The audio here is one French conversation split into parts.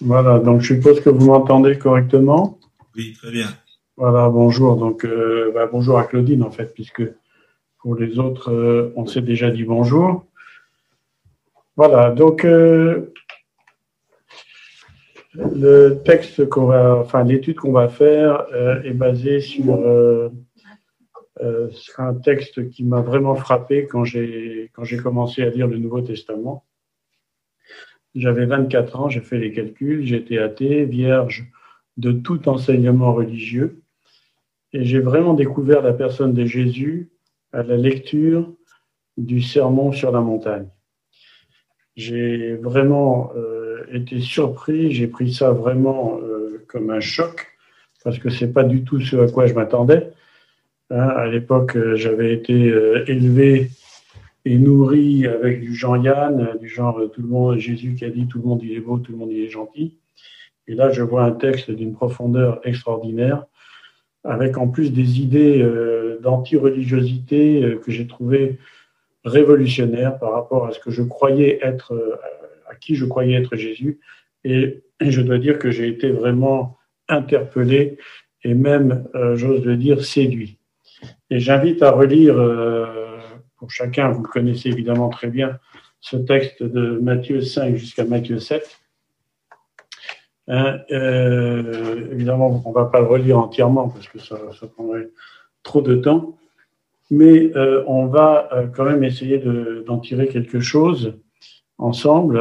Voilà, donc je suppose que vous m'entendez correctement. Oui, très bien. Voilà, bonjour. Donc, euh, bah, bonjour à Claudine, en fait, puisque pour les autres, euh, on s'est déjà dit bonjour. Voilà, donc euh, le texte qu'on va, enfin l'étude qu'on va faire est basée sur, un texte qui m'a vraiment frappé quand j'ai quand j'ai commencé à lire le Nouveau Testament. J'avais 24 ans, j'ai fait les calculs, j'étais athée, vierge de tout enseignement religieux. Et j'ai vraiment découvert la personne de Jésus à la lecture du sermon sur la montagne. J'ai vraiment euh, été surpris, j'ai pris ça vraiment euh, comme un choc, parce que c'est pas du tout ce à quoi je m'attendais. Hein, à l'époque, euh, j'avais été élevé et nourri avec du Jean-Yann, du genre tout le monde, Jésus qui a dit tout le monde il est beau, tout le monde il est gentil. Et là, je vois un texte d'une profondeur extraordinaire, avec en plus des idées euh, d'anti-religiosité euh, que j'ai trouvées révolutionnaires par rapport à ce que je croyais être, euh, à qui je croyais être Jésus. Et je dois dire que j'ai été vraiment interpellé et même, j'ose le dire, séduit. Et j'invite à relire pour chacun, vous le connaissez évidemment très bien, ce texte de Matthieu 5 jusqu'à Matthieu 7. Hein, euh, évidemment, on ne va pas le relire entièrement parce que ça, prendrait trop de temps, mais euh, on va euh, quand même essayer d'en tirer quelque chose ensemble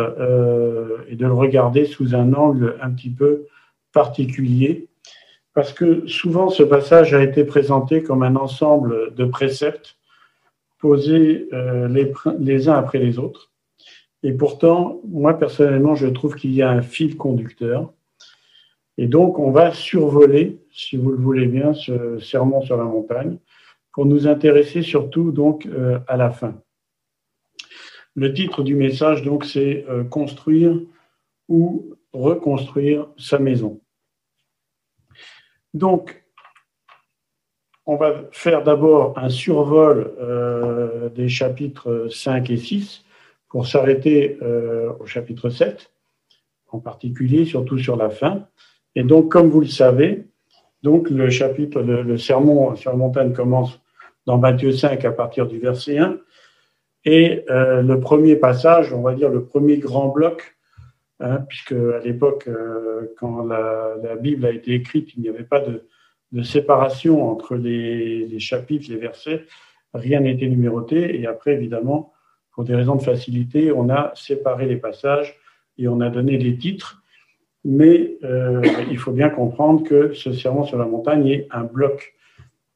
et de le regarder sous un angle un petit peu particulier, parce que souvent ce passage a été présenté comme un ensemble de préceptes posés euh, les, les, uns après les autres. Et pourtant, moi personnellement, je trouve qu'il y a un fil conducteur. Et donc, on va survoler, si vous le voulez bien, ce sermon sur la montagne, pour nous intéresser surtout donc euh, à la fin. Le titre du message, donc, c'est euh, Construire ou reconstruire sa maison. Donc, on va faire d'abord un survol euh, des chapitres 5 et 6 pour s'arrêter euh, au chapitre 7, en particulier, surtout sur la fin. Et donc, comme vous le savez, donc le chapitre, le, sermon sur la montagne commence dans Matthieu 5 à partir du verset 1. Et euh, le premier passage, on va dire le premier grand bloc, hein, puisque à l'époque, quand la, Bible a été écrite, il n'y avait pas de, de séparation entre les, chapitres, les versets. Rien n'était numéroté. Et après, évidemment, pour des raisons de facilité, on a séparé les passages et on a donné les titres. Mais euh, il faut bien comprendre que ce serment sur la montagne est un bloc.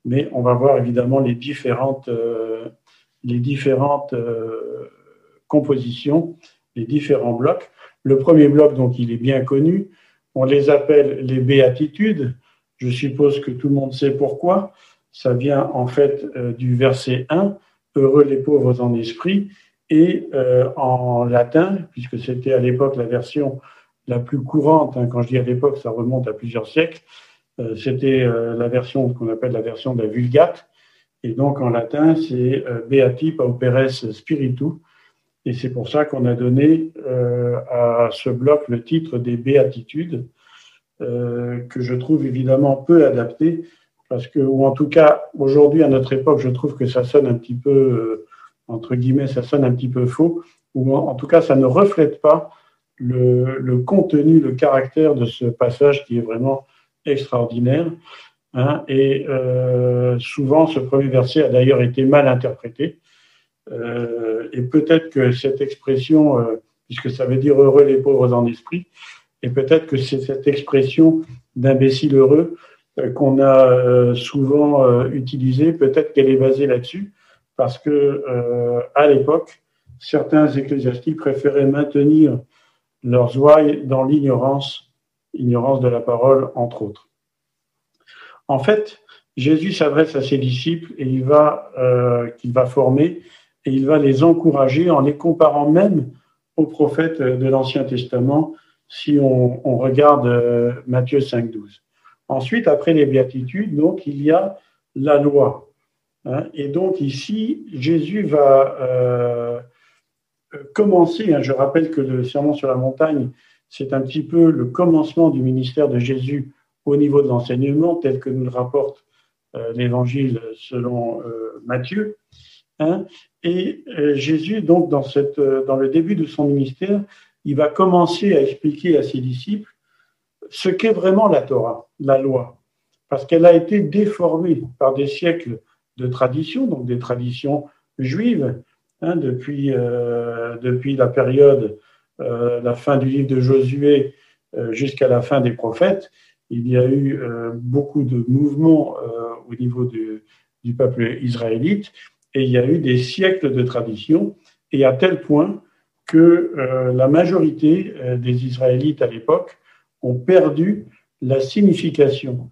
Mais on va voir évidemment les différentes, euh, les différentes euh, compositions, les différents blocs. Le premier bloc, donc, il est bien connu. On les appelle les béatitudes. Je suppose que tout le monde sait pourquoi. Ça vient en fait euh, du verset 1, Heureux les pauvres en esprit, et euh, en latin, puisque c'était à l'époque la version la plus courante, hein, quand je dis à l'époque, ça remonte à plusieurs siècles, euh, c'était la version qu'on appelle la version de la Vulgate, et donc en latin, c'est Beati Pauperes Spiritu, et c'est pour ça qu'on a donné à ce bloc le titre des Béatitudes, que je trouve évidemment peu adapté, parce que, ou en tout cas, aujourd'hui, à notre époque, je trouve que ça sonne un petit peu, euh, entre guillemets, ça sonne un petit peu faux, ou en, tout cas, ça ne reflète pas le, le, contenu, le caractère de ce passage qui est vraiment extraordinaire. Hein, et euh, souvent, ce premier verset a d'ailleurs été mal interprété. Euh, et peut-être que cette expression, euh, puisque ça veut dire heureux les pauvres en esprit, et peut-être que c'est cette expression d'imbécile heureux euh, qu'on a euh, souvent euh, utilisée, peut-être qu'elle est basée là-dessus, parce que à l'époque, certains ecclésiastiques préféraient maintenir leurs ouailles dans l'ignorance, ignorance de la parole, entre autres. En fait, Jésus s'adresse à ses disciples et il va, qu'il va former et il va les encourager en les comparant même aux prophètes de l'Ancien Testament si on, regarde euh, Matthieu 5, 12. Ensuite, après les béatitudes, donc, il y a la loi. Hein. et donc ici, Jésus va euh, commencer, hein, je rappelle que le sermon sur la montagne, c'est un petit peu le commencement du ministère de Jésus au niveau de l'enseignement, tel que nous le rapporte euh, l'Évangile selon Matthieu. Hein. Et Jésus, donc, dans, cette, dans le début de son ministère, il va commencer à expliquer à ses disciples ce qu'est vraiment la Torah, la loi, parce qu'elle a été déformée par des siècles de traditions, donc des traditions juives, hein, depuis, depuis la période euh, la fin du livre de Josué euh, jusqu'à la fin des prophètes, il y a eu euh, beaucoup de mouvements au niveau du, peuple israélite et il y a eu des siècles de tradition et à tel point que la majorité des Israélites à l'époque ont perdu la signification.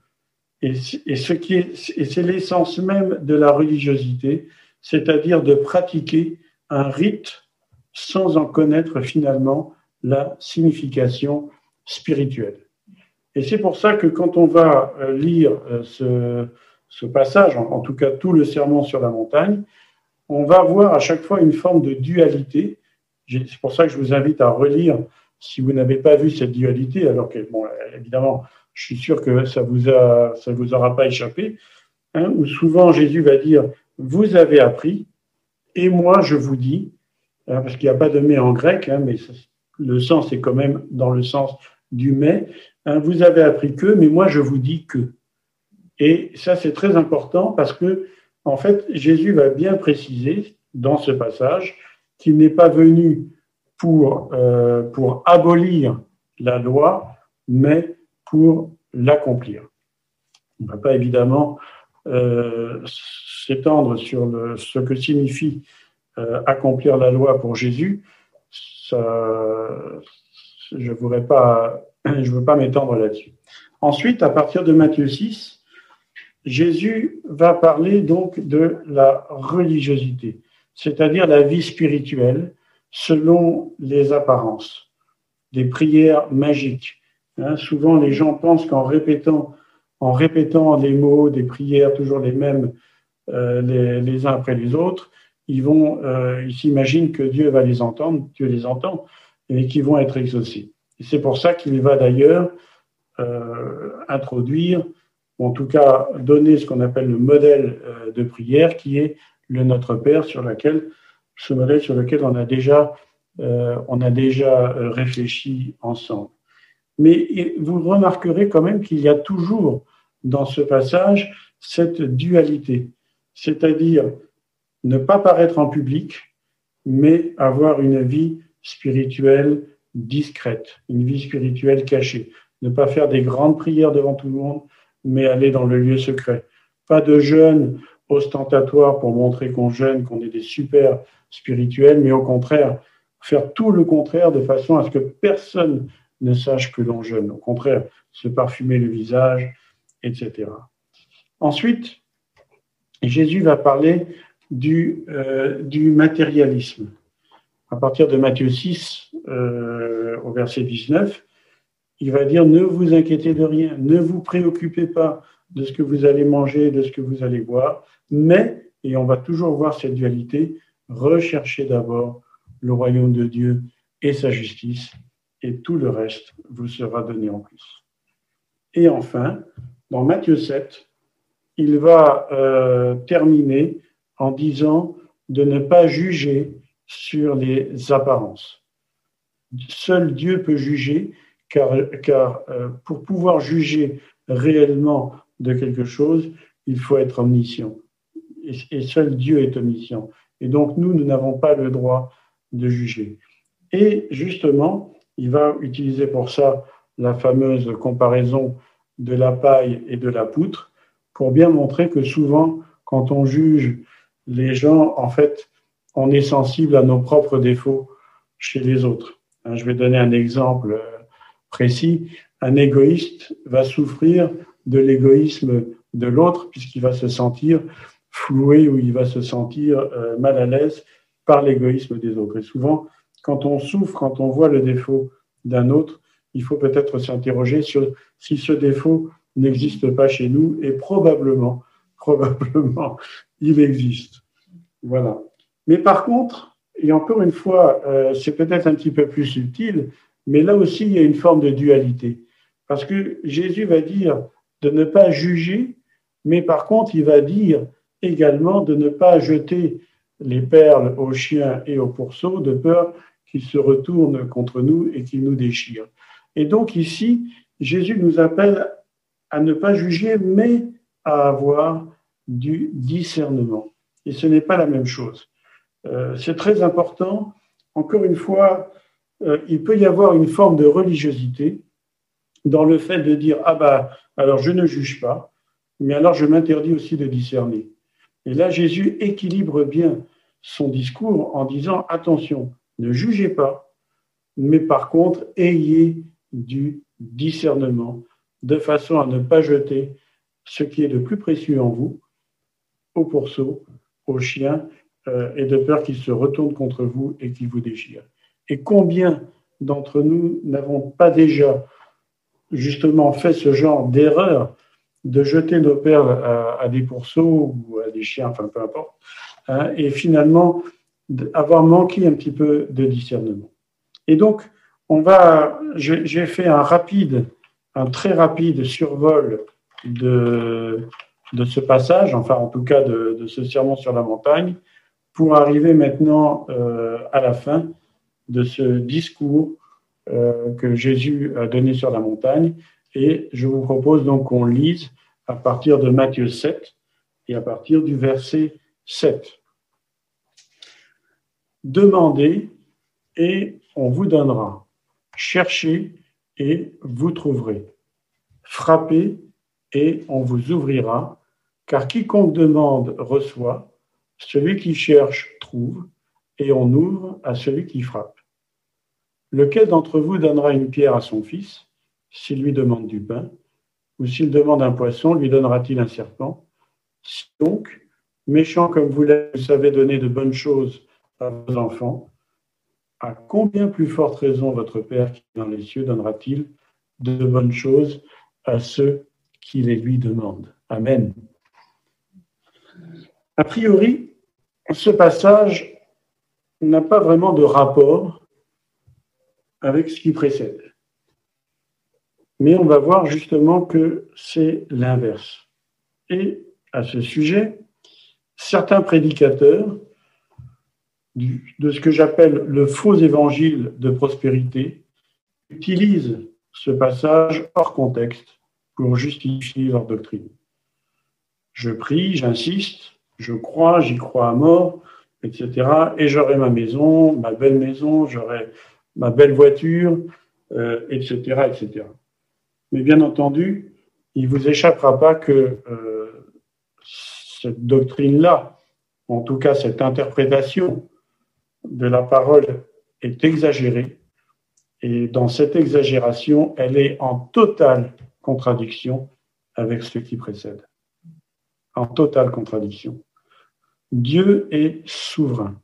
Et, ce c'est l'essence même de la religiosité, c'est-à-dire de pratiquer un rite sans en connaître finalement la signification spirituelle. Et c'est pour ça que quand on va euh, lire euh, ce, passage, en, tout cas tout le sermon sur la montagne, on va voir à chaque fois une forme de dualité. C'est pour ça que je vous invite à relire si vous n'avez pas vu cette dualité, alors que, évidemment, je suis sûr que ça vous vous aura pas échappé, hein, où souvent Jésus va dire, vous avez appris, et moi je vous dis, Hein, parce qu'il n'y a pas de mais en grec, hein, mais le sens est quand même dans le sens du mais. Vous avez appris que, mais moi je vous dis que. Et ça c'est très important parce que en fait Jésus va bien préciser dans ce passage qu'il n'est pas venu pour, euh, pour abolir la loi, mais pour l'accomplir. On ne va pas évidemment euh, s'étendre sur le, ce que signifie euh, accomplir la loi pour Jésus, ça, je ne voudrais pas, je veux pas m'étendre là-dessus. Ensuite, à partir de Matthieu 6, Jésus va parler donc de la religiosité, c'est-à-dire la vie spirituelle selon les apparences, des prières magiques. Hein, souvent, les gens pensent qu'en répétant, en répétant les mots des prières toujours les mêmes euh, les, uns après les autres, ils vont, euh, ils s'imaginent que Dieu va les entendre, Dieu les entend, et qu'ils vont être exaucés. C'est pour ça qu'il va d'ailleurs euh, introduire, ou en tout cas donner ce qu'on appelle le modèle de prière, qui est le Notre Père, sur lequel, ce modèle sur lequel on a déjà, euh, on a déjà euh, réfléchi ensemble. Mais vous remarquerez quand même qu'il y a toujours dans ce passage cette dualité, c'est-à-dire ne pas paraître en public, mais avoir une vie spirituelle discrète, une vie spirituelle cachée. Ne pas faire des grandes prières devant tout le monde, mais aller dans le lieu secret. Pas de jeûne ostentatoire pour montrer qu'on jeûne, qu'on est des super spirituels, mais au contraire, faire tout le contraire de façon à ce que personne ne sache que l'on jeûne. Au contraire, se parfumer le visage, etc. Ensuite, Jésus va parler du, euh, du matérialisme. À partir de Matthieu 6, euh, au verset 19, il va dire ne vous inquiétez de rien, ne vous préoccupez pas de ce que vous allez manger, de ce que vous allez boire, mais, et on va toujours voir cette dualité, recherchez d'abord le royaume de Dieu et sa justice, et tout le reste vous sera donné en plus. Et enfin, dans Matthieu 7, il va euh, terminer en disant de ne pas juger sur les apparences. Seul Dieu peut juger, car, car euh, pour pouvoir juger réellement de quelque chose, il faut être omniscient. Et, seul Dieu est omniscient. Et donc nous, nous n'avons pas le droit de juger. Et justement, il va utiliser pour ça la fameuse comparaison de la paille et de la poutre pour bien montrer que souvent, quand on juge les gens, en fait, on est sensible à nos propres défauts chez les autres. Hein, je vais donner un exemple euh, précis. Un égoïste va souffrir de l'égoïsme de l'autre puisqu'il va se sentir floué ou il va se sentir euh, mal à l'aise par l'égoïsme des autres. Et souvent, quand on souffre, quand on voit le défaut d'un autre, il faut peut-être s'interroger sur si ce défaut n'existe pas chez nous et probablement, probablement, il existe. Voilà. Mais par contre, et encore une fois, euh, c'est peut-être un petit peu plus subtil, Mais là aussi, il y a une forme de dualité. Parce que Jésus va dire de ne pas juger, mais par contre, il va dire également de ne pas jeter les perles aux chiens et aux pourceaux de peur qu'ils se retournent contre nous et qu'ils nous déchirent. Et donc ici, Jésus nous appelle à ne pas juger, mais à avoir du discernement. Et ce n'est pas la même chose. Euh, c'est très important. Encore une fois, euh, il peut y avoir une forme de religiosité dans le fait de dire ah bah alors je ne juge pas, mais alors je m'interdis aussi de discerner. Et là, Jésus équilibre bien son discours en disant attention, ne jugez pas, mais par contre ayez du discernement de façon à ne pas jeter ce qui est le plus précieux en vous au pourceau, au chien, euh, et de peur qu'il se retourne contre vous et qu'il vous déchire. Et combien d'entre nous n'avons pas déjà justement fait ce genre d'erreur de jeter nos perles à, des pourceaux ou à des chiens, enfin peu importe, hein, et finalement avoir manqué un petit peu de discernement. Et donc, on va, j'ai fait un rapide, un très rapide survol de, de ce passage, enfin en tout cas de, ce sermon sur la montagne, pour arriver maintenant euh, à la fin de ce discours que Jésus a donné sur la montagne. Et je vous propose donc qu'on lise à partir de Matthieu 7 et à partir du verset 7. Demandez et on vous donnera. Cherchez et vous trouverez. Frappez et on vous ouvrira, car quiconque demande reçoit, celui qui cherche trouve, et on ouvre à celui qui frappe. Lequel d'entre vous donnera une pierre à son fils s'il lui demande du pain Ou s'il demande un poisson, lui donnera-t-il un serpent? Donc, méchant comme vous le savez donner de bonnes choses à vos enfants, à combien plus forte raison votre Père qui est dans les cieux donnera-t-il de bonnes choses à ceux qui les lui demandent? Amen. A priori, ce passage n'a pas vraiment de rapport avec ce qui précède. Mais on va voir justement que c'est l'inverse. Et à ce sujet, certains prédicateurs de ce que j'appelle le faux évangile de prospérité utilisent ce passage hors contexte pour justifier leur doctrine. Je prie, j'insiste, je crois, j'y crois à mort, etc. Et j'aurai ma maison, ma belle maison, j'aurai ma belle voiture, etc., euh, etc. Mais bien entendu, il vous échappera pas que euh, cette doctrine-là, en tout cas cette interprétation de la parole est exagérée. Et dans cette exagération, elle est en totale contradiction avec ce qui précède. En totale contradiction. Dieu est souverain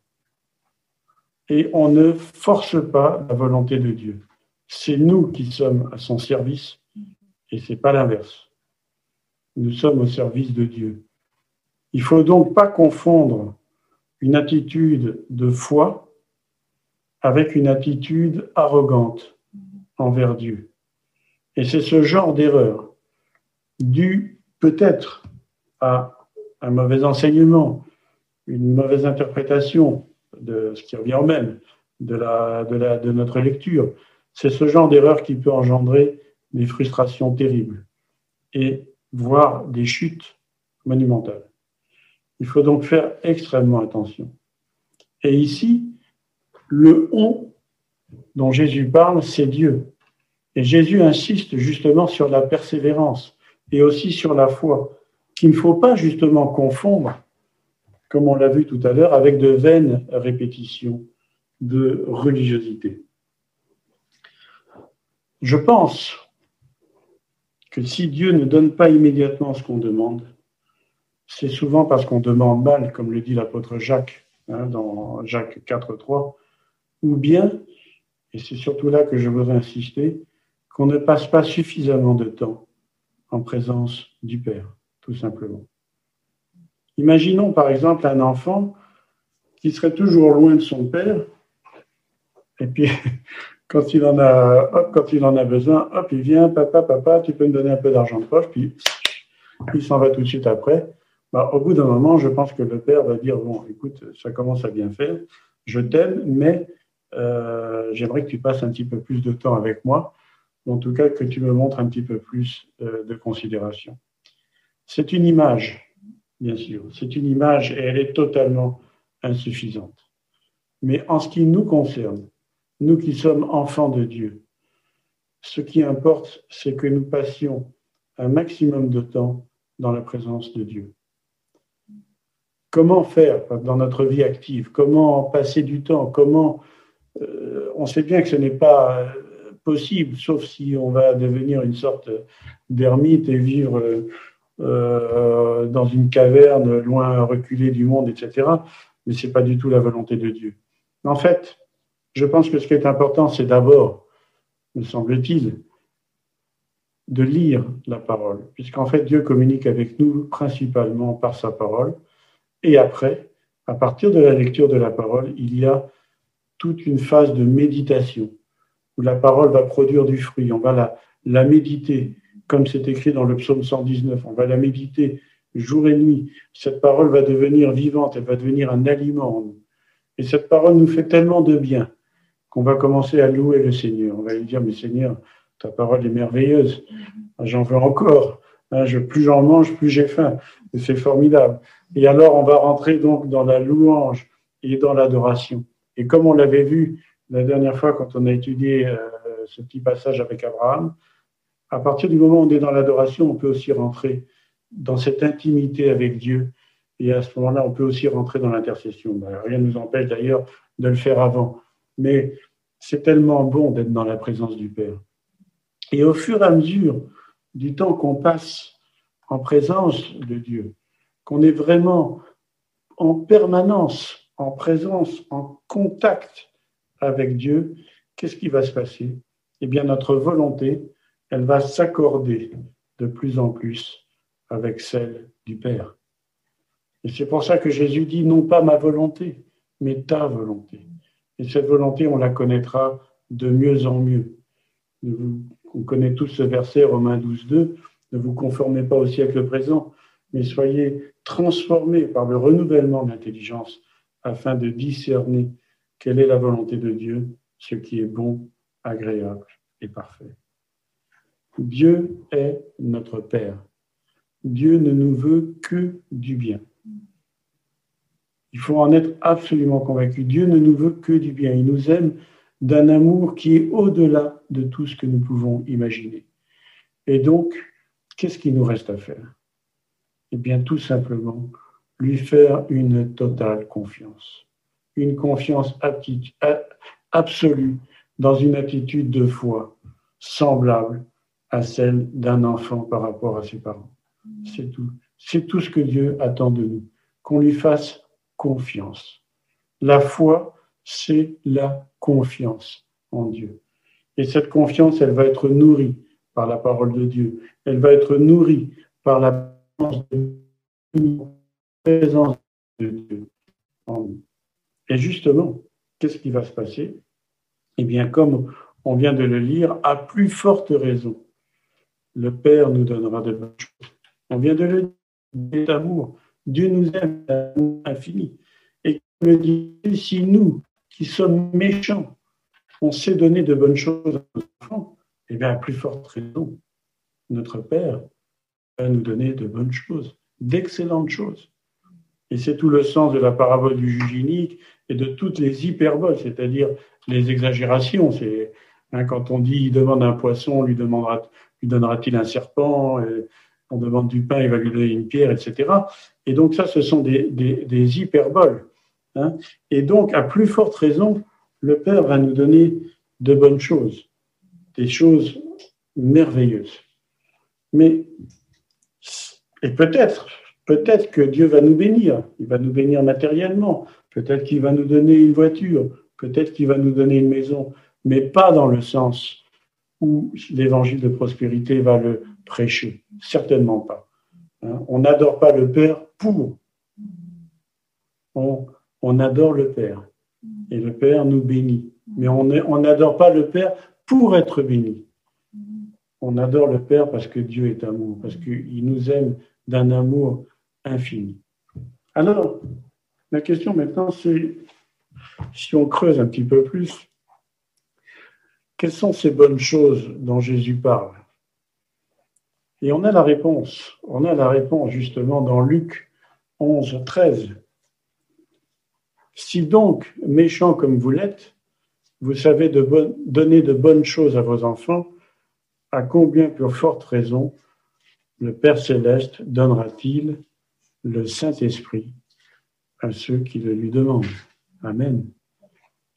et on ne force pas la volonté de Dieu. C'est nous qui sommes à son service et c'est pas l'inverse. Nous sommes au service de Dieu. Il faut donc pas confondre une attitude de foi avec une attitude arrogante envers Dieu. Et c'est ce genre d'erreur due peut-être à un mauvais enseignement, une mauvaise interprétation, de ce qui revient au même, de, la, de, la, de notre lecture. C'est ce genre d'erreur qui peut engendrer des frustrations terribles et voire des chutes monumentales. Il faut donc faire extrêmement attention. Et ici, le on dont Jésus parle, c'est Dieu. Et Jésus insiste justement sur la persévérance et aussi sur la foi, qu'il ne faut pas justement confondre comme on l'a vu tout à l'heure, avec de vaines répétitions de religiosité. Je pense que si Dieu ne donne pas immédiatement ce qu'on demande, c'est souvent parce qu'on demande mal, comme le dit l'apôtre Jacques hein, dans Jacques 4.3, ou bien, et c'est surtout là que je voudrais insister, qu'on ne passe pas suffisamment de temps en présence du Père, tout simplement. Imaginons par exemple un enfant qui serait toujours loin de son père, et puis quand il en a, hop, quand il en a besoin, hop, il vient, papa, papa, tu peux me donner un peu d'argent de poche, puis il s'en va tout de suite après. Bah, au bout d'un moment, je pense que le père va dire bon, écoute, ça commence à bien faire, je t'aime, mais euh, j'aimerais que tu passes un petit peu plus de temps avec moi, en tout cas que tu me montres un petit peu plus euh, de considération. C'est une image, bien sûr, c'est une image et elle est totalement insuffisante. Mais en ce qui nous concerne, nous qui sommes enfants de Dieu, ce qui importe, c'est que nous passions un maximum de temps dans la présence de Dieu. Comment faire dans notre vie active? Comment passer du temps? Comment euh, On sait bien que ce n'est pas euh, possible, sauf si on va devenir une sorte d'ermite et vivre euh, dans une caverne loin reculée du monde, etc. Mais ce n'est pas du tout la volonté de Dieu. En fait, je pense que ce qui est important, c'est d'abord, me semble-t-il, de lire la parole, puisqu'en fait, Dieu communique avec nous principalement par sa parole. Et après, à partir de la lecture de la parole, il y a toute une phase de méditation où la parole va produire du fruit. On va la, la méditer, comme c'est écrit dans le psaume 119. On va la méditer jour et nuit. Cette parole va devenir vivante, elle va devenir un aliment en nous. Et cette parole nous fait tellement de bien qu'on va commencer à louer le Seigneur. On va lui dire, mais Seigneur, ta parole est merveilleuse. Ah, j'en veux encore. Hein, plus j'en mange, plus j'ai faim. C'est formidable. Et alors, on va rentrer donc dans la louange et dans l'adoration. Et comme on l'avait vu la dernière fois quand on a étudié euh, ce petit passage avec Abraham, à partir du moment où on est dans l'adoration, on peut aussi rentrer dans cette intimité avec Dieu. Et à ce moment-là, on peut aussi rentrer dans l'intercession. Ben, rien ne nous empêche d'ailleurs de le faire avant. Mais c'est tellement bon d'être dans la présence du Père. Et au fur et à mesure du temps qu'on passe en présence de Dieu, qu'on est vraiment en permanence en présence, en contact avec Dieu, qu'est-ce qui va se passer? Eh bien, notre volonté, elle va s'accorder de plus en plus avec celle du Père. Et c'est pour ça que Jésus dit non pas ma volonté, mais ta volonté. Et cette volonté, on la connaîtra de mieux en mieux. On connaît tous ce verset, Romains 12, 2. Ne vous conformez pas au siècle présent, mais soyez transformés par le renouvellement de l'intelligence afin de discerner quelle est la volonté de Dieu, ce qui est bon, agréable et parfait. Dieu est notre Père. Dieu ne nous veut que du bien. Il faut en être absolument convaincu. Dieu ne nous veut que du bien. Il nous aime d'un amour qui est au-delà de tout ce que nous pouvons imaginer. Et donc, qu'est-ce qu'il nous reste à faire? Eh bien, tout simplement, lui faire une totale confiance. Une confiance absolue dans une attitude de foi semblable à celle d'un enfant par rapport à ses parents. C'est tout. C'est tout ce que Dieu attend de nous, qu'on lui fasse confiance. La foi, c'est la confiance en Dieu. Et cette confiance, elle va être nourrie par la parole de Dieu. Elle va être nourrie par la présence de Dieu en nous. Et justement, qu'est-ce qui va se passer? Eh bien, comme on vient de le lire, à plus forte raison, le Père nous donnera de bonnes choses. On vient de le dire, amour. Dieu nous aime d'amour infini. Et dit, si nous, qui sommes méchants, on sait donner de bonnes choses à nos enfants, eh bien, à plus forte raison, notre Père va nous donner de bonnes choses, d'excellentes choses. Et c'est tout le sens de la parabole du juge unique et de toutes les hyperboles, c'est-à-dire les exagérations. Hein, quand on dit il demande un poisson, lui demandera, donnera-t-il un serpent On demande du pain, il va lui donner une pierre, etc. Et donc ça, ce sont des, des, hyperboles. Hein. Et donc, à plus forte raison, le Père va nous donner de bonnes choses, des choses merveilleuses. Mais, et peut-être, peut-être que Dieu va nous bénir, il va nous bénir matériellement, peut-être qu'il va nous donner une voiture, peut-être qu'il va nous donner une maison, mais pas dans le sens l'évangile de prospérité va le prêcher, certainement pas. Hein, on n'adore pas le Père pour. On, on adore le Père. Et le Père nous bénit Mais on n'adore pas le Père pour être béni. On adore le Père parce que Dieu est amour, parce qu'il nous aime d'un amour infini. Alors, la question maintenant, c'est, si on creuse un petit peu plus, quelles sont ces bonnes choses dont Jésus parle? Et on a la réponse. On a la réponse justement dans Luc 11, 13. Si donc, méchant comme vous l'êtes, vous savez donner de bonnes choses à vos enfants, à combien pour forte raison le Père céleste donnera-t-il le Saint-Esprit à ceux qui le lui demandent? Amen.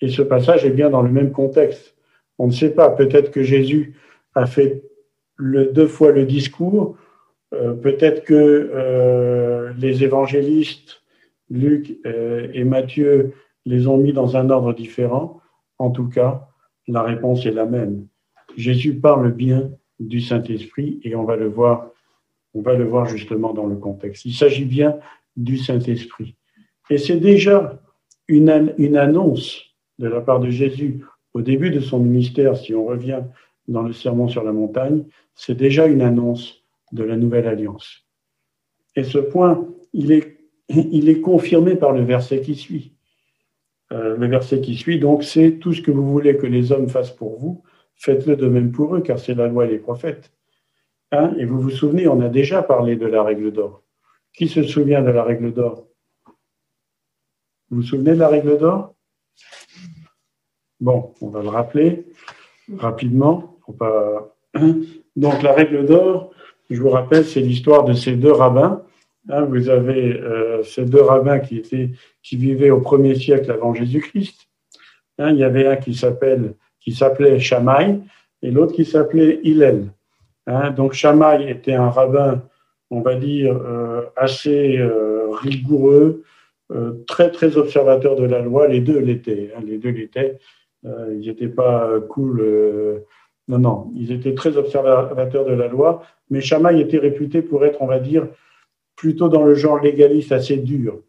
Et ce passage est bien dans le même contexte. On ne sait pas, peut-être que Jésus a fait le, deux fois le discours, euh, peut-être que euh, les évangélistes, Luc euh, et Matthieu, les ont mis dans un ordre différent. En tout cas, la réponse est la même. Jésus parle bien du Saint-Esprit et on va le voir, on va le voir justement dans le contexte. Il s'agit bien du Saint-Esprit. Et c'est déjà une, une annonce de la part de Jésus au début de son ministère, si on revient dans le sermon sur la montagne, c'est déjà une annonce de la nouvelle alliance. Et ce point, il est, il est confirmé par le verset qui suit. Euh, le verset qui suit, donc, c'est tout ce que vous voulez que les hommes fassent pour vous, faites-le de même pour eux, car c'est la loi et les prophètes. Hein et vous vous souvenez, on a déjà parlé de la règle d'or. Qui se souvient de la règle d'or? Vous vous souvenez de la règle d'or? Bon, on va le rappeler rapidement. Donc la règle d'or, je vous rappelle, c'est l'histoire de ces deux rabbins. Hein, vous avez euh, ces deux rabbins qui, vivaient au premier siècle avant Jésus-Christ. Hein, il y avait un qui s'appelait Shammai et l'autre qui s'appelait Hillel. Hein, donc Shammai était un rabbin, on va dire, euh, assez euh, rigoureux, très très observateur de la loi. Les deux l'étaient. les deux l'étaient. Ils n'étaient pas cool non, non, ils étaient très observateurs de la loi, mais Shammai était réputé pour être, on va dire, plutôt dans le genre légaliste assez dur.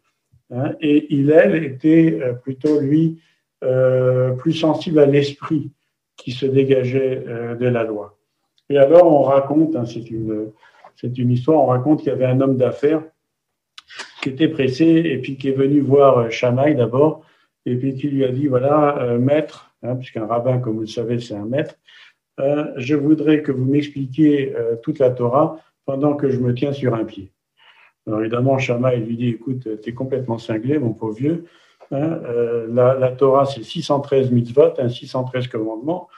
Hein, et Hillel était euh, plutôt, lui, euh, plus sensible à l'esprit qui se dégageait euh, de la loi. Et alors, on raconte, hein, c'est une, une histoire, on raconte qu'il y avait un homme d'affaires qui était pressé et puis qui est venu voir Shammai d'abord, et puis qui lui a dit, voilà, maître, hein, puisqu'un rabbin, comme vous le savez, c'est un maître, euh, je voudrais que vous m'expliquiez euh, toute la Torah pendant que je me tiens sur un pied. Alors évidemment, Shama, lui dit, écoute, tu es complètement cinglé, mon pauvre vieux. Hein, euh, la, Torah, c'est 613 mitzvot, 613 hein, commandements.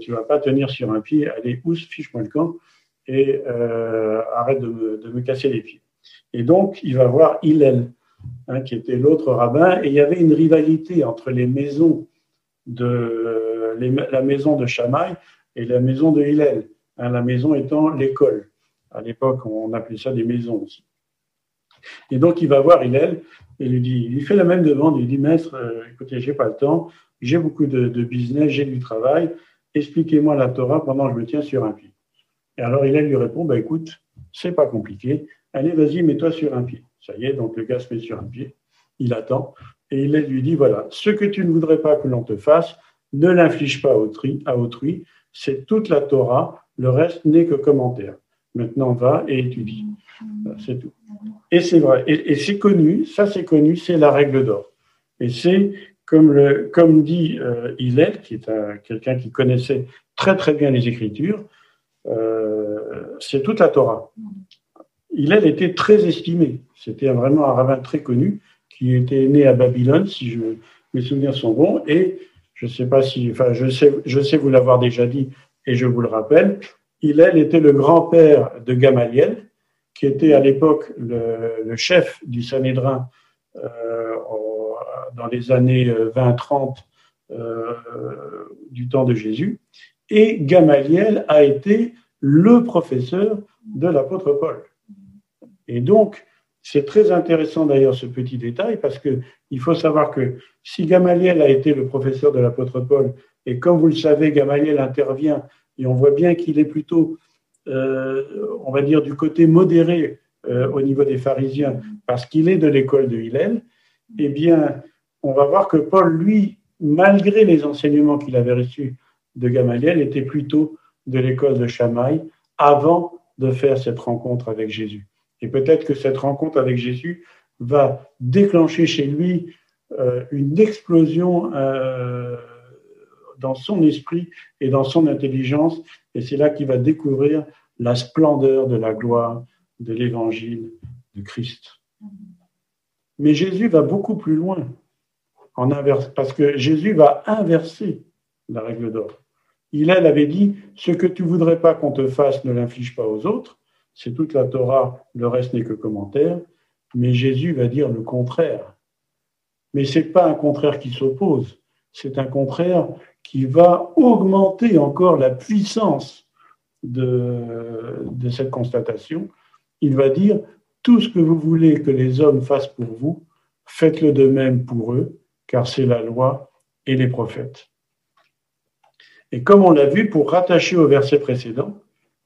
tu vas pas tenir sur un pied, allez, ous, fiche-moi le camp, et arrête de me, casser les pieds. Et donc, il va voir Hillel, hein, qui était l'autre rabbin, et il y avait une rivalité entre les maisons de la maison de Shammai et la maison de Hillel, hein, la maison étant l'école. À l'époque, on appelait ça des maisons aussi. Et donc, il va voir Hillel et lui dit, il fait la même demande, il dit, maître, euh, écoutez, j'ai pas le temps, j'ai beaucoup de, business, j'ai du travail, expliquez-moi la Torah pendant que je me tiens sur un pied. Et alors Hillel lui répond, bah, écoute, c'est pas compliqué, allez, vas-y, mets-toi sur un pied. Ça y est, donc le gars se met sur un pied, il attend, et Hillel lui dit, voilà, ce que tu ne voudrais pas que l'on te fasse, ne l'inflige pas à autrui, c'est toute la Torah, le reste n'est que commentaire. Maintenant, va et étudie. C'est tout. Et c'est vrai, et, c'est connu, ça c'est connu, c'est la règle d'or. Et c'est, comme, le, comme dit euh, Hillel, qui est quelqu'un qui connaissait très très bien les Écritures, euh, c'est toute la Torah. Hillel était très estimé. C'était vraiment un rabbin très connu qui était né à Babylone, si je, mes souvenirs sont bons, et je sais pas si, enfin, je sais, je sais vous l'avoir déjà dit et je vous le rappelle. Hillel était le grand-père de Gamaliel, qui était à l'époque le, chef du Sanhédrin euh, dans les années 20-30 euh, euh, du temps de Jésus. Et Gamaliel a été le professeur de l'apôtre Paul. Et donc, c'est très intéressant d'ailleurs ce petit détail parce qu'il faut savoir que si Gamaliel a été le professeur de l'apôtre Paul, et comme vous le savez, Gamaliel intervient et on voit bien qu'il est plutôt, euh, on va dire, du côté modéré euh, au niveau des pharisiens parce qu'il est de l'école de Hillel, eh bien, on va voir que Paul, lui, malgré les enseignements qu'il avait reçus de Gamaliel, était plutôt de l'école de Chamaï avant de faire cette rencontre avec Jésus. Et peut-être que cette rencontre avec Jésus va déclencher chez lui euh, une explosion euh, dans son esprit et dans son intelligence, et c'est là qu'il va découvrir la splendeur de la gloire de l'évangile de Christ. Mais Jésus va beaucoup plus loin, parce que Jésus va inverser la règle d'or. Il, elle, avait dit, ce que tu voudrais pas qu'on te fasse, ne l'inflige pas aux autres. C'est toute la Torah, le reste n'est que commentaire. Mais Jésus va dire le contraire. Mais ce n'est pas un contraire qui s'oppose, c'est un contraire qui va augmenter encore la puissance de, de cette constatation. Il va dire, tout ce que vous voulez que les hommes fassent pour vous, faites-le de même pour eux, car c'est la loi et les prophètes. Et comme on l'a vu, pour rattacher au verset précédent,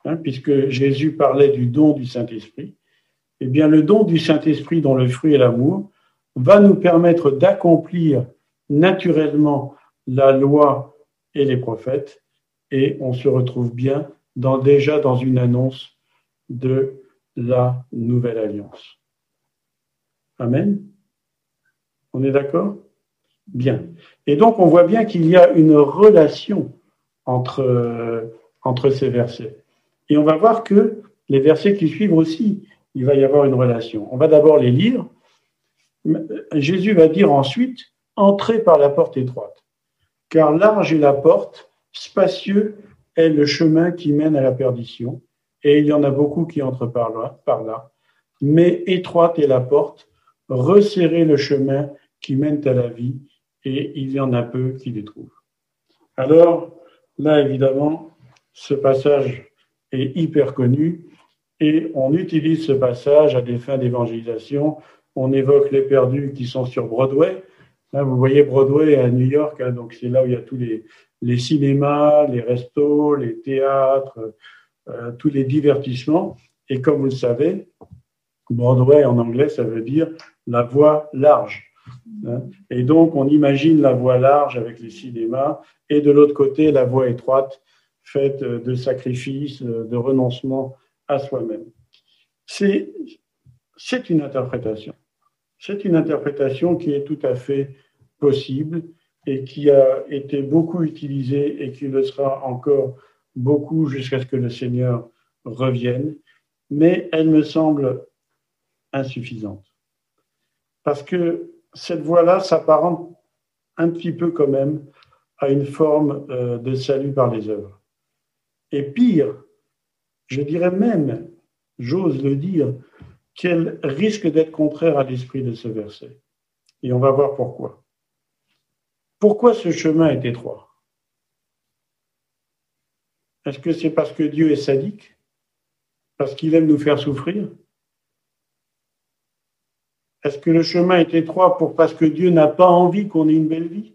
hein, puisque Jésus parlait du don du Saint-Esprit, eh bien le don du Saint-Esprit dont le fruit est l'amour va nous permettre d'accomplir naturellement la loi et les prophètes, et on se retrouve bien dans, déjà dans une annonce de la nouvelle alliance. Amen. On est d'accord? Bien. Et donc on voit bien qu'il y a une relation entre, entre ces versets. Et on va voir que les versets qui suivent aussi, il va y avoir une relation. On va d'abord les lire. Jésus va dire ensuite, entrez par la porte étroite, car large est la porte, spacieux est le chemin qui mène à la perdition, et il y en a beaucoup qui entrent par là, mais étroite est la porte, resserrez le chemin qui mène à la vie, et il y en a peu qui les trouvent. Alors, Là, évidemment, ce passage hyper connu et on utilise ce passage à des fins d'évangélisation. On évoque les perdus qui sont sur Broadway. vous voyez Broadway à New York, hein, donc c'est là où il y a tous les, les cinémas, les restos, les théâtres, euh, tous les divertissements. Et comme vous le savez, Broadway en anglais, ça veut dire la voie large. Hein. Et donc, on imagine la voie large avec les cinémas et de l'autre côté, la voie étroite faite de sacrifices, de renoncement à soi-même. C'est, c'est une interprétation. C'est une interprétation qui est tout à fait possible et qui a été beaucoup utilisée et qui le sera encore beaucoup jusqu'à ce que le Seigneur revienne, mais elle me semble insuffisante. Parce que cette voie-là s'apparente un petit peu quand même à une forme euh, de salut par les œuvres. Et pire, je dirais même, j'ose le dire, qu'elle risque d'être contraire à l'esprit de ce verset. Et on va voir pourquoi. Pourquoi ce chemin est étroit? Est-ce que c'est parce que Dieu est sadique? Parce qu'il aime nous faire souffrir? Est-ce que le chemin est étroit pour parce que Dieu n'a pas envie qu'on ait une belle vie?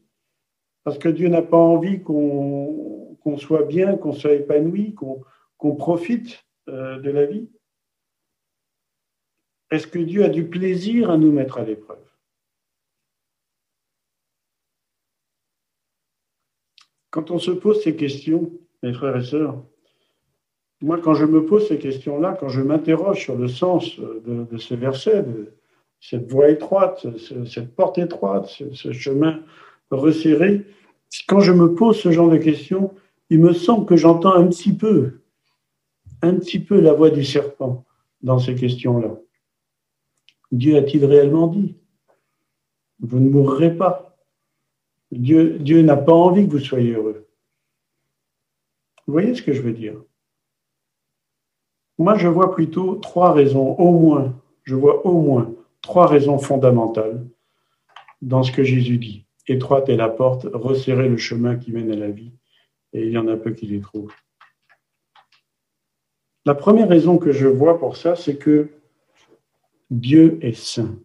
Parce que Dieu n'a pas envie qu'on soit bien, qu'on soit épanoui, qu'on profite euh, de la vie. Est-ce que Dieu a du plaisir à nous mettre à l'épreuve? Quand on se pose ces questions, mes frères et sœurs, moi, quand je me pose ces questions-là, quand je m'interroge sur le sens de, ce verset, de cette voie étroite, cette porte étroite, ce chemin resserré, quand je me pose ce genre de questions, il me semble que j'entends un petit peu, un petit peu la voix du serpent dans ces questions-là. Dieu a-t-il réellement dit? Vous ne mourrez pas. Dieu, n'a pas envie que vous soyez heureux. Vous voyez ce que je veux dire? Moi, je vois plutôt trois raisons, au moins, je vois au moins trois raisons fondamentales dans ce que Jésus dit étroite est la porte, resserrez le chemin qui mène à la vie, et il y en a peu qui les trouvent. La première raison que je vois pour ça, c'est que Dieu est saint.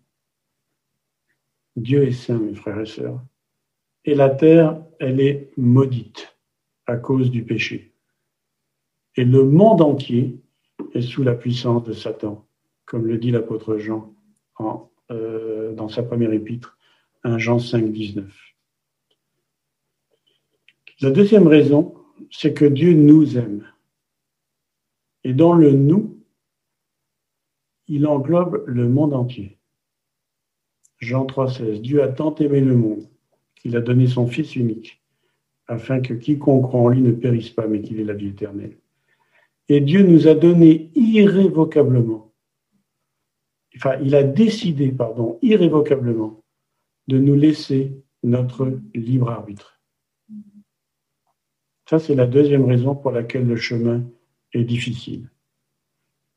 Dieu est saint, mes frères et sœurs. Et la terre, elle est maudite à cause du péché. Et le monde entier est sous la puissance de Satan, comme le dit l'apôtre Jean euh, dans sa première épître 1 Jean 5, 19. La deuxième raison, c'est que Dieu nous aime. Et dans le nous, il englobe le monde entier. Jean 3,16 Dieu a tant aimé le monde qu'il a donné son Fils unique, afin que quiconque croit en lui ne périsse pas, mais qu'il ait la vie éternelle. Et Dieu nous a donné irrévocablement, enfin, il a décidé, pardon, irrévocablement, de nous laisser notre libre arbitre. Ça, c'est la deuxième raison pour laquelle le chemin est difficile.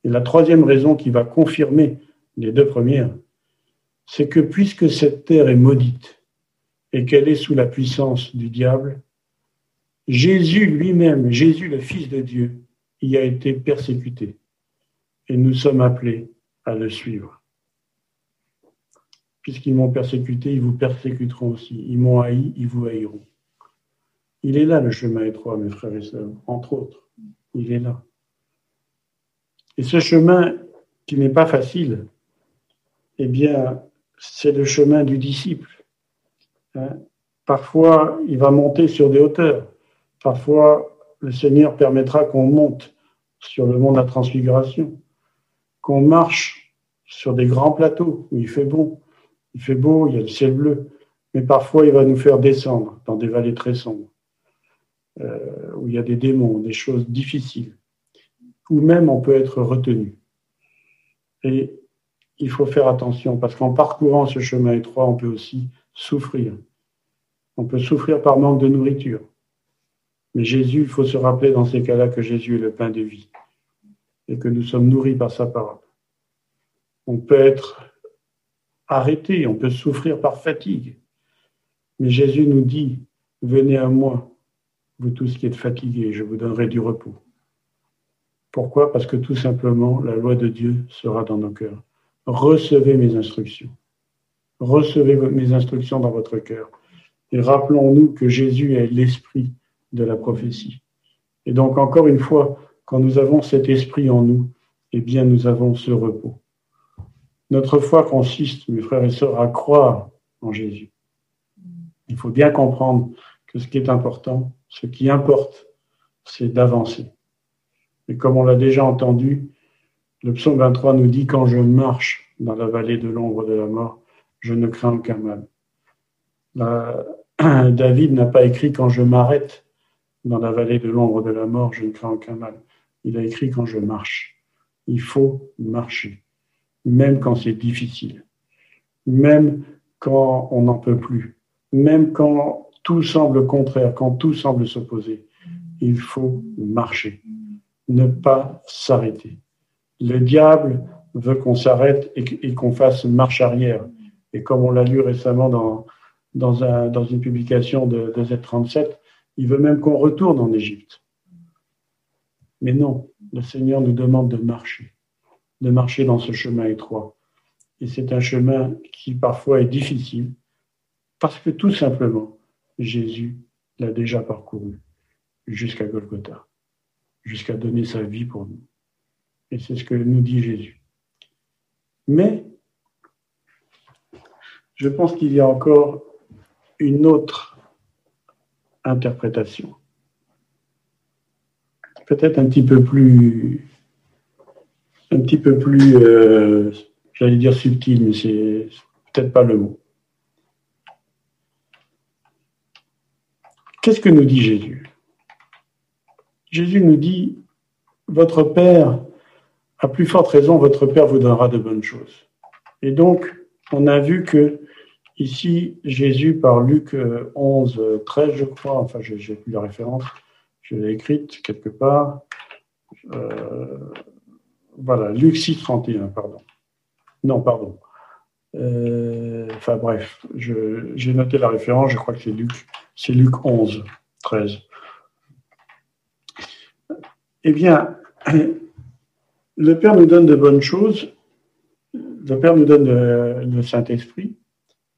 Et la troisième raison qui va confirmer les deux premières, c'est que puisque cette terre est maudite et qu'elle est sous la puissance du diable, Jésus lui-même, Jésus le Fils de Dieu, y a été persécuté. Et nous sommes appelés à le suivre. Puisqu'ils m'ont persécuté, ils vous persécuteront aussi. Ils m'ont haï, ils vous haïront. Il est là le chemin étroit, mes frères et sœurs, entre autres. Il est là. Et ce chemin qui n'est pas facile, eh bien, c'est le chemin du disciple. Hein? Parfois, il va monter sur des hauteurs. Parfois, le Seigneur permettra qu'on monte sur le mont de la transfiguration, qu'on marche sur des grands plateaux où il fait bon. Il fait beau, il y a le ciel bleu. Mais parfois, il va nous faire descendre dans des vallées très sombres, euh, où il y a des démons, des choses difficiles ou même on peut être retenu. Et il faut faire attention parce qu'en parcourant ce chemin étroit, on peut aussi souffrir. On peut souffrir par manque de nourriture. Mais Jésus, il faut se rappeler dans ces cas-là que Jésus est le pain de vie et que nous sommes nourris par sa parole. On peut être arrêté, on peut souffrir par fatigue. Mais Jésus nous dit, venez à moi, vous tous qui êtes fatigués, je vous donnerai du repos. Pourquoi? Parce que tout simplement, la loi de Dieu sera dans nos cœurs. Recevez mes instructions. Recevez mes instructions dans votre cœur. Et rappelons-nous que Jésus est l'esprit de la prophétie. Et donc, encore une fois, quand nous avons cet esprit en nous, eh bien, nous avons ce repos. Notre foi consiste, mes frères et sœurs, à croire en Jésus. Il faut bien comprendre que ce qui est important, ce qui importe, c'est d'avancer. Et comme on l'a déjà entendu, le psaume 23 nous dit Quand je marche dans la vallée de l'ombre de la mort, je ne crains aucun mal. David n'a pas écrit Quand je m'arrête dans la vallée de l'ombre de la mort, je ne crains aucun mal. Il a écrit Quand je marche. Il faut marcher, même quand c'est difficile, même quand on n'en peut plus, même quand tout semble contraire, quand tout semble s'opposer. Il faut marcher ne pas s'arrêter. Le diable veut qu'on s'arrête et qu'on fasse marche arrière. Et comme on l'a lu récemment dans, dans, un, dans une publication de, de, Z37, il veut même qu'on retourne en Égypte. Mais non, le Seigneur nous demande de marcher, de marcher dans ce chemin étroit. Et c'est un chemin qui parfois est difficile, parce que tout simplement, Jésus l'a déjà parcouru jusqu'à Golgotha jusqu'à donner sa vie pour nous. Et c'est ce que nous dit Jésus. Mais je pense qu'il y a encore une autre interprétation, peut-être un petit peu plus, un petit peu plus, euh, j'allais dire subtil, mais c'est peut-être pas le mot. Qu'est-ce que nous dit Jésus? Jésus nous dit, votre Père, à plus forte raison, votre Père vous donnera de bonnes choses. Et donc, on a vu que ici, Jésus, par Luc 11, euh, 13, je crois, enfin, j'ai plus la référence, je l'ai écrite quelque part. Euh, voilà, Luc 6, 31, pardon. Non, pardon. Euh, enfin bref, j'ai noté la référence, je crois que c'est Luc, c'est Luc 11, 13. Eh bien, le Père nous donne de bonnes choses, le Père nous donne le, Saint-Esprit,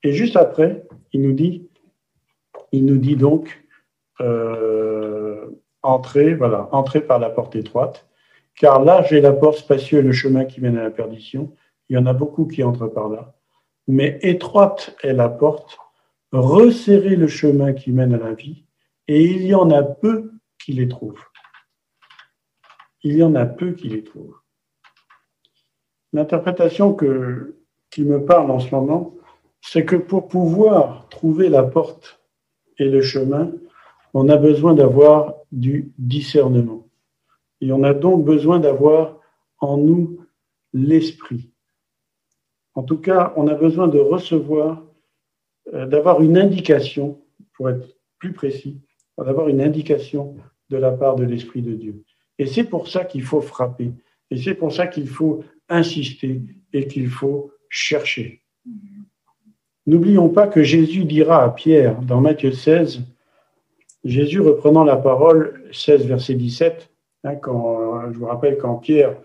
et juste après, il nous dit, il nous dit donc, euh, entrez, voilà, entrez par la porte étroite, car là, j'ai la porte spacieuse, le chemin qui mène à la perdition. Il y en a beaucoup qui entrent par là. Mais étroite est la porte, resserrez le chemin qui mène à la vie, Et il y en a peu qui les trouvent. Il y en a peu qui les trouvent. L'interprétation qui me parle en ce moment, c'est que pour pouvoir trouver la porte et le chemin, on a besoin d'avoir du discernement. Et on a donc besoin d'avoir en nous l'esprit. En tout cas, on a besoin de recevoir, euh, d'avoir une indication, pour être plus précis, d'avoir une indication de la part de l'Esprit de Dieu. Et c'est pour ça qu'il faut frapper, et c'est pour ça qu'il faut insister et qu'il faut chercher. N'oublions pas que Jésus dira à Pierre dans Matthieu 16, Jésus reprenant la parole, 16 verset 17, hein, quand, je vous rappelle quand Pierre,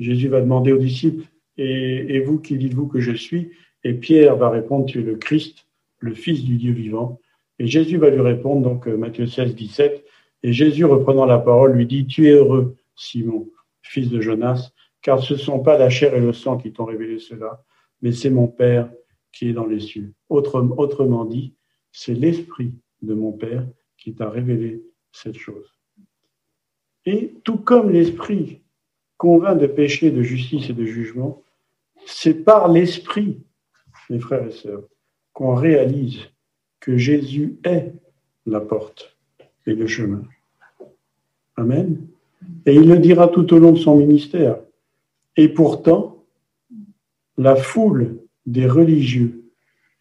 Jésus va demander aux disciples, et, vous, qui dites-vous que je suis Et Pierre va répondre, tu es le Christ, le Fils du Dieu vivant. Et Jésus va lui répondre, donc euh, Matthieu 16, 17, et Jésus reprenant la parole lui dit, tu es heureux, Simon, fils de Jonas, car ce ne sont pas la chair et le sang qui t'ont révélé cela, mais c'est mon Père qui est dans les cieux. autrement dit, c'est l'Esprit de mon Père qui t'a révélé cette chose. Et tout comme l'Esprit convainc de péché, de justice et de jugement, c'est par l'Esprit, mes frères et sœurs, qu'on réalise que Jésus est la porte et le chemin. Amen. Et il le dira tout au long de son ministère. Et pourtant, la foule des religieux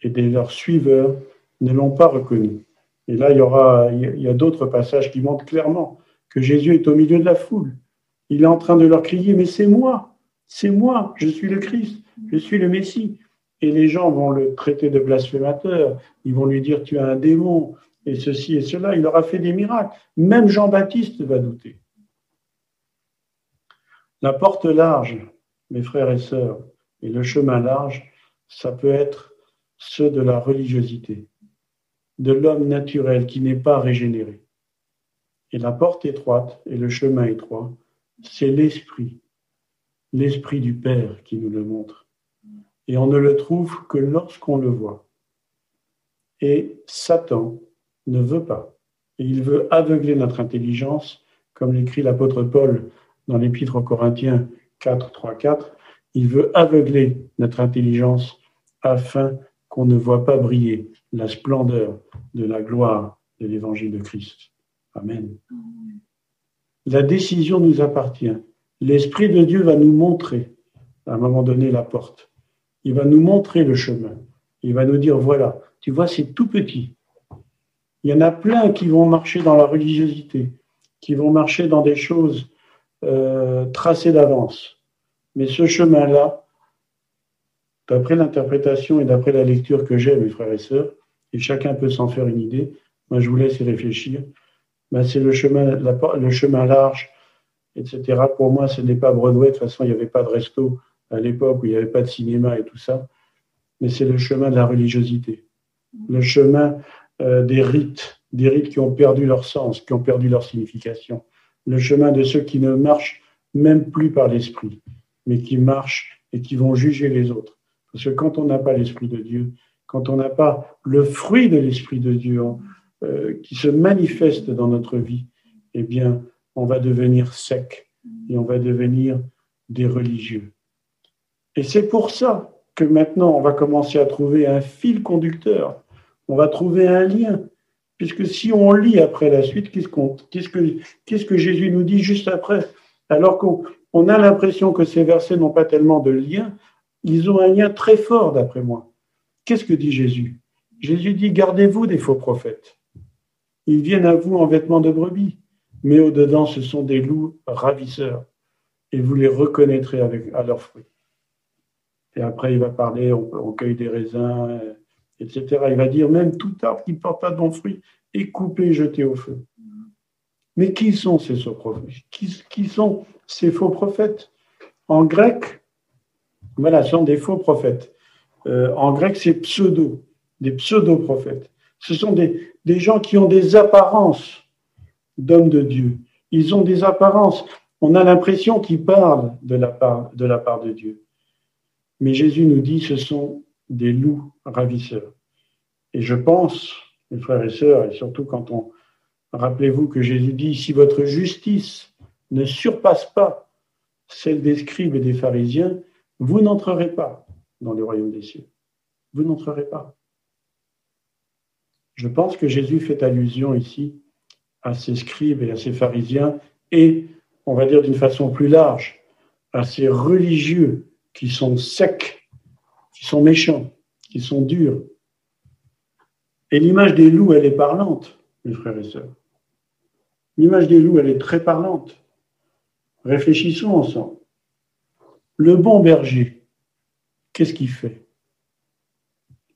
et de leurs suiveurs ne l'ont pas reconnu. Et là, il y aura, il y a d'autres passages qui montrent clairement que Jésus est au milieu de la foule. Il est en train de leur crier, mais c'est moi, c'est moi, je suis le Christ, je suis le Messie. Et les gens vont le traiter de blasphémateur, ils vont lui dire, tu as un démon, et ceci et cela. Il leur a fait des miracles. Même Jean-Baptiste va douter. La porte large, mes frères et sœurs, et le chemin large, ça peut être ceux de la religiosité, de l'homme naturel qui n'est pas régénéré. Et la porte étroite et le chemin étroit, c'est l'esprit, l'esprit du Père qui nous le montre. Et on ne le trouve que lorsqu'on le voit. Et Satan ne veut pas. Et il veut aveugler notre intelligence, comme l'écrit l'apôtre Paul dans l'épître aux Corinthiens 4, 3, 4. Il veut aveugler notre intelligence afin qu'on ne voit pas briller la splendeur de la gloire de l'évangile de Christ. Amen. La décision nous appartient. L'Esprit de Dieu va nous montrer, à un moment donné, la porte. Il va nous montrer le chemin. Il va nous dire, voilà, tu vois, c'est tout petit. Il y en a plein qui vont marcher dans la religiosité, qui vont marcher dans des choses euh, tracées d'avance. Mais ce chemin-là, d'après l'interprétation et d'après la lecture que j'ai, mes frères et sœurs, et chacun peut s'en faire une idée, moi je vous laisse y réfléchir, ben, c'est le chemin, le chemin large, etc. Pour moi, ce n'est pas Broadway. De toute façon, il n'y avait pas de resto à l'époque où il n'y avait pas de cinéma et tout ça. Mais c'est le chemin de la religiosité. Le chemin euh, des rites, des rites qui ont perdu leur sens, qui ont perdu leur signification. Le chemin de ceux qui ne marchent même plus par l'esprit, mais qui marchent et qui vont juger les autres. Parce que quand on n'a pas l'esprit de Dieu, quand on n'a pas le fruit de l'esprit de Dieu, euh, qui se manifeste dans notre vie, eh bien, on va devenir sec et on va devenir des religieux. Et c'est pour ça que maintenant, on va commencer à trouver un fil conducteur, on va trouver un lien. Puisque si on lit après la suite, qu'est-ce, que, qu'est-ce que Jésus nous dit juste après? Alors qu'on a l'impression que ces versets n'ont pas tellement de lien, ils ont un lien très fort d'après moi. Qu'est-ce que dit Jésus? Jésus dit, gardez-vous des faux prophètes. Ils viennent à vous en vêtements de brebis, mais au-dedans, ce sont des loups ravisseurs, et vous les reconnaîtrez à leurs fruits. Et après, il va parler, on, cueille des raisins, etc. Il va dire, même tout arbre qui ne porte pas de bons fruits est coupé, jeté au feu. Mais qui sont ces faux prophètes qui, sont ces faux prophètes? En grec, voilà, ce sont des faux prophètes. Euh, en grec, c'est pseudo, des pseudo-prophètes. Ce sont des, gens qui ont des apparences d'hommes de Dieu. Ils ont des apparences. On a l'impression qu'ils parlent de la, part, de la part de Dieu. Mais Jésus nous dit ce sont des loups ravisseurs. Et je pense, mes frères et sœurs, et surtout quand on, Rappelez-vous que Jésus dit, si votre justice ne surpasse pas celle des scribes et des pharisiens, vous n'entrerez pas dans le royaume des cieux. Vous n'entrerez pas. Je pense que Jésus fait allusion ici à ces scribes et à ces pharisiens et, on va dire d'une façon plus large, à ces religieux qui sont secs, qui sont méchants, qui sont durs. Et l'image des loups, elle est parlante, mes frères et sœurs. L'image des loups, elle est très parlante. Réfléchissons ensemble. Le bon berger, qu'est-ce qu'il fait?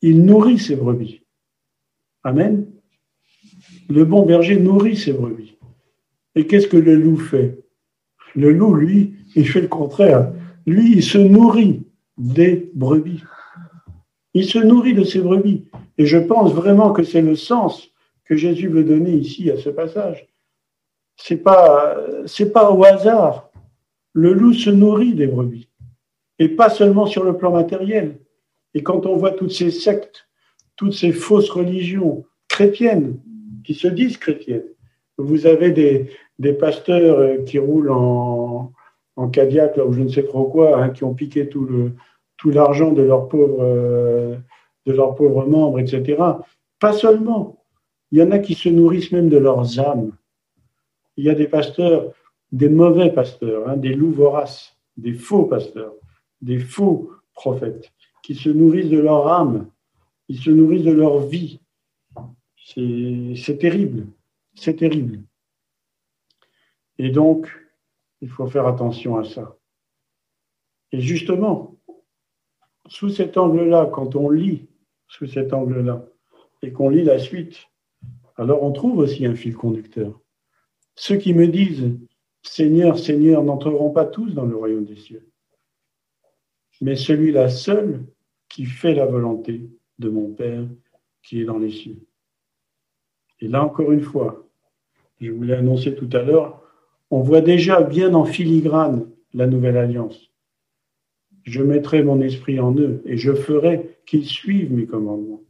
Il nourrit ses brebis. Amen. Le bon berger nourrit ses brebis. Et qu'est-ce que le loup fait? Le loup, lui, il fait le contraire. Lui, il se nourrit des brebis. Il se nourrit de ses brebis. Et je pense vraiment que c'est le sens que Jésus veut donner ici à ce passage. C'est pas, pas au hasard. Le loup se nourrit des brebis. Et pas seulement sur le plan matériel. Et quand on voit toutes ces sectes, toutes ces fausses religions chrétiennes, qui se disent chrétiennes, vous avez des, des pasteurs euh, qui roulent en, en Cadillac, ou je ne sais trop quoi, hein, qui ont piqué tout tout l'argent de leurs pauvres euh, de leurs pauvres membres, etc. Pas seulement. Il y en a qui se nourrissent même de leurs âmes. Il y a des pasteurs, des mauvais pasteurs, hein, des loups voraces, des faux pasteurs, des faux prophètes, qui se nourrissent de leur âme, ils se nourrissent de leur vie. C'est terrible, c'est terrible. Et donc, il faut faire attention à ça. Et justement, sous cet angle-là, quand on lit sous cet angle-là et qu'on lit la suite, alors on trouve aussi un fil conducteur. Ceux qui me disent Seigneur, Seigneur, n'entreront pas tous dans le royaume des cieux, mais celui-là seul qui fait la volonté de mon Père qui est dans les cieux. Et là encore une fois, je vous l'ai annoncé tout à l'heure, on voit déjà bien en filigrane la nouvelle alliance. Je mettrai mon esprit en eux et je ferai qu'ils suivent mes commandements.